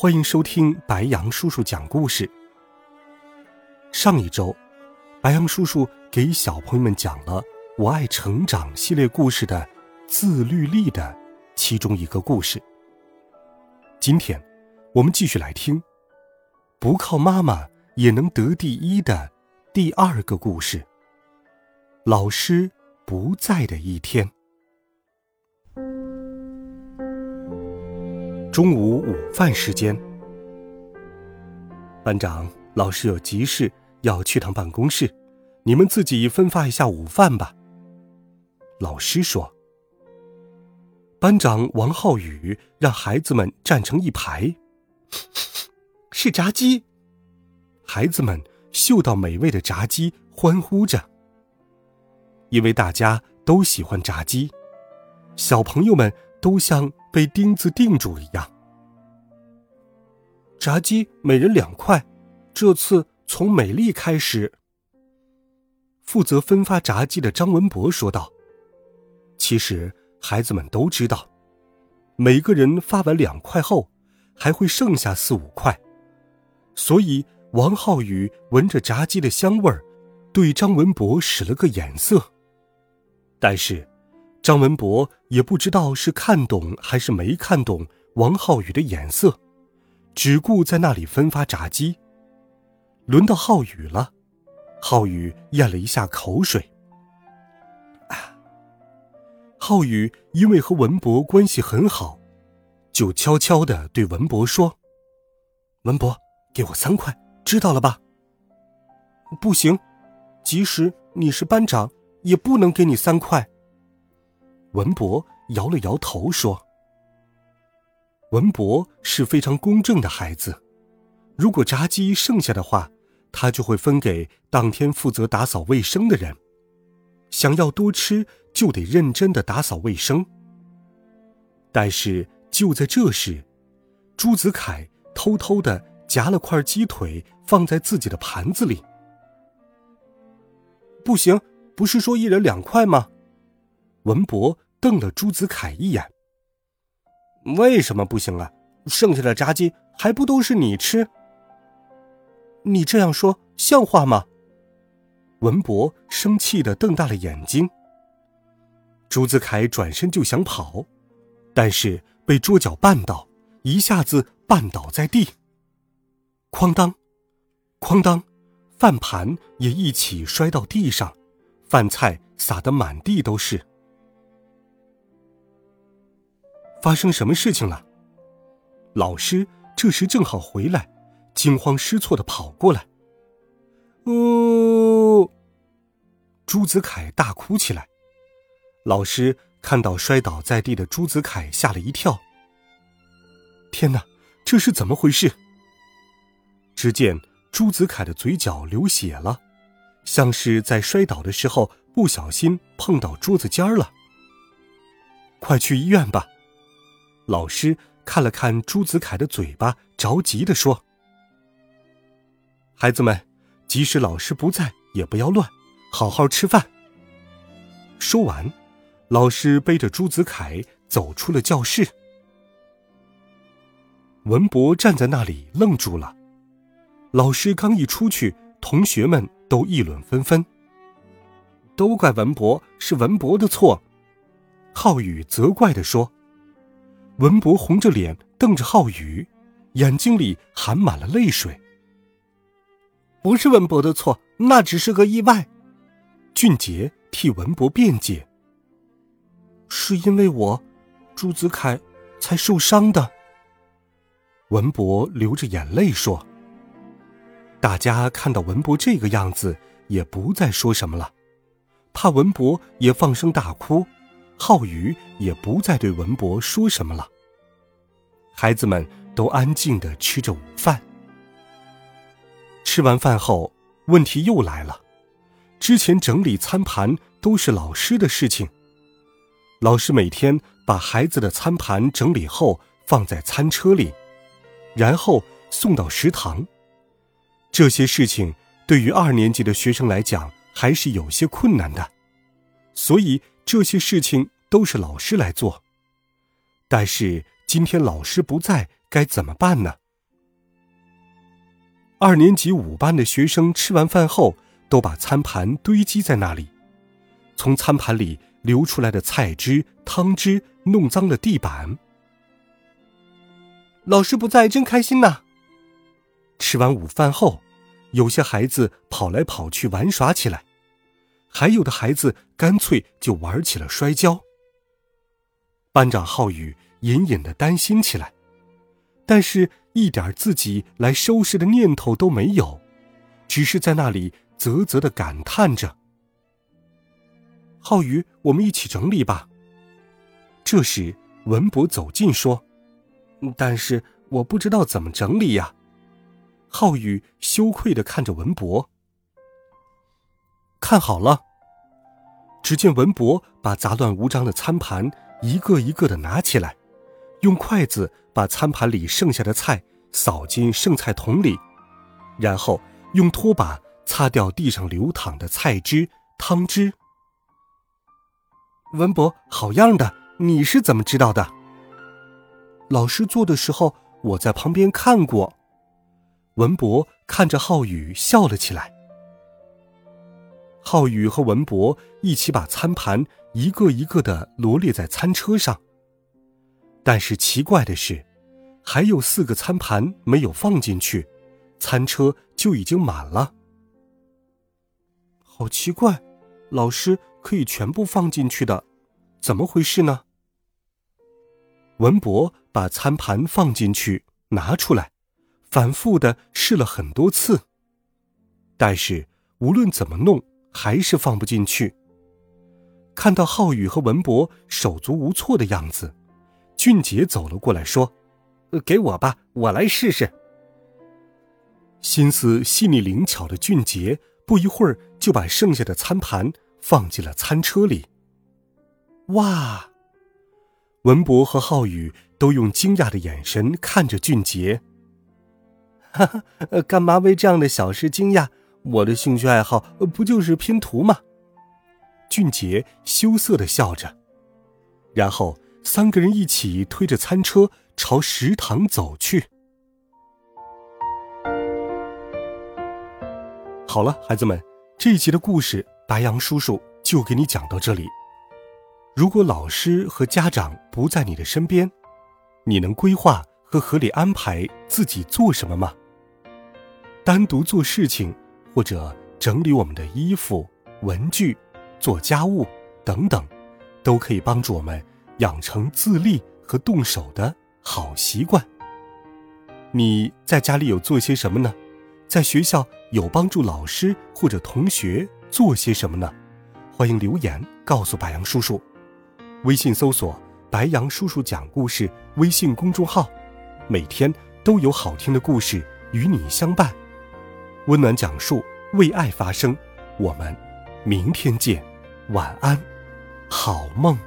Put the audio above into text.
欢迎收听白羊叔叔讲故事。上一周，白羊叔叔给小朋友们讲了《我爱成长》系列故事的自律力的其中一个故事。今天，我们继续来听“不靠妈妈也能得第一”的第二个故事。老师不在的一天。中午午饭时间，班长，老师有急事要去趟办公室，你们自己分发一下午饭吧。老师说。班长王浩宇让孩子们站成一排，是炸鸡。孩子们嗅到美味的炸鸡，欢呼着，因为大家都喜欢炸鸡，小朋友们都像。被钉子钉住一样。炸鸡每人两块，这次从美丽开始。负责分发炸鸡的张文博说道：“其实孩子们都知道，每个人发完两块后，还会剩下四五块。所以王浩宇闻着炸鸡的香味儿，对张文博使了个眼色。但是。”张文博也不知道是看懂还是没看懂王浩宇的眼色，只顾在那里分发炸鸡。轮到浩宇了，浩宇咽了一下口水。浩宇因为和文博关系很好，就悄悄的对文博说：“文博，给我三块，知道了吧？”“不行，即使你是班长，也不能给你三块。”文博摇了摇头说：“文博是非常公正的孩子，如果炸鸡剩下的话，他就会分给当天负责打扫卫生的人。想要多吃，就得认真的打扫卫生。”但是就在这时，朱子凯偷偷的夹了块鸡腿放在自己的盘子里。不行，不是说一人两块吗？文博瞪了朱子凯一眼。为什么不行啊？剩下的炸鸡还不都是你吃？你这样说像话吗？文博生气的瞪大了眼睛。朱子凯转身就想跑，但是被桌角绊倒，一下子绊倒在地。哐当，哐当，饭盘也一起摔到地上，饭菜撒得满地都是。发生什么事情了？老师这时正好回来，惊慌失措的跑过来。呜！朱子凯大哭起来。老师看到摔倒在地的朱子凯，吓了一跳。天哪，这是怎么回事？只见朱子凯的嘴角流血了，像是在摔倒的时候不小心碰到桌子尖儿了。快去医院吧。老师看了看朱子凯的嘴巴，着急的说：“孩子们，即使老师不在，也不要乱，好好吃饭。”说完，老师背着朱子凯走出了教室。文博站在那里愣住了。老师刚一出去，同学们都议论纷纷，都怪文博，是文博的错。浩宇责怪的说。文博红着脸瞪着浩宇，眼睛里含满了泪水。不是文博的错，那只是个意外。俊杰替文博辩解：“是因为我，朱子凯，才受伤的。”文博流着眼泪说：“大家看到文博这个样子，也不再说什么了，怕文博也放声大哭。”浩宇也不再对文博说什么了。孩子们都安静的吃着午饭。吃完饭后，问题又来了。之前整理餐盘都是老师的事情，老师每天把孩子的餐盘整理后放在餐车里，然后送到食堂。这些事情对于二年级的学生来讲还是有些困难的，所以这些事情都是老师来做。但是今天老师不在，该怎么办呢？二年级五班的学生吃完饭后，都把餐盘堆积在那里，从餐盘里流出来的菜汁、汤汁弄脏了地板。老师不在，真开心呐！吃完午饭后，有些孩子跑来跑去玩耍起来，还有的孩子干脆就玩起了摔跤。班长浩宇隐隐的担心起来，但是。一点自己来收拾的念头都没有，只是在那里啧啧的感叹着。浩宇，我们一起整理吧。这时，文博走近说：“但是我不知道怎么整理呀。”浩宇羞愧的看着文博。看好了，只见文博把杂乱无章的餐盘一个一个的拿起来。用筷子把餐盘里剩下的菜扫进剩菜桶里，然后用拖把擦掉地上流淌的菜汁、汤汁。文博，好样的！你是怎么知道的？老师做的时候，我在旁边看过。文博看着浩宇笑了起来。浩宇和文博一起把餐盘一个一个的罗列在餐车上。但是奇怪的是，还有四个餐盘没有放进去，餐车就已经满了。好奇怪，老师可以全部放进去的，怎么回事呢？文博把餐盘放进去，拿出来，反复的试了很多次，但是无论怎么弄，还是放不进去。看到浩宇和文博手足无措的样子。俊杰走了过来，说：“给我吧，我来试试。”心思细腻灵巧的俊杰，不一会儿就把剩下的餐盘放进了餐车里。哇！文博和浩宇都用惊讶的眼神看着俊杰。哈哈，干嘛为这样的小事惊讶？我的兴趣爱好不就是拼图吗？俊杰羞涩的笑着，然后。三个人一起推着餐车朝食堂走去。好了，孩子们，这一集的故事白杨叔叔就给你讲到这里。如果老师和家长不在你的身边，你能规划和合理安排自己做什么吗？单独做事情，或者整理我们的衣服、文具、做家务等等，都可以帮助我们。养成自立和动手的好习惯。你在家里有做些什么呢？在学校有帮助老师或者同学做些什么呢？欢迎留言告诉白杨叔叔。微信搜索“白杨叔叔讲故事”微信公众号，每天都有好听的故事与你相伴。温暖讲述，为爱发声。我们明天见，晚安，好梦。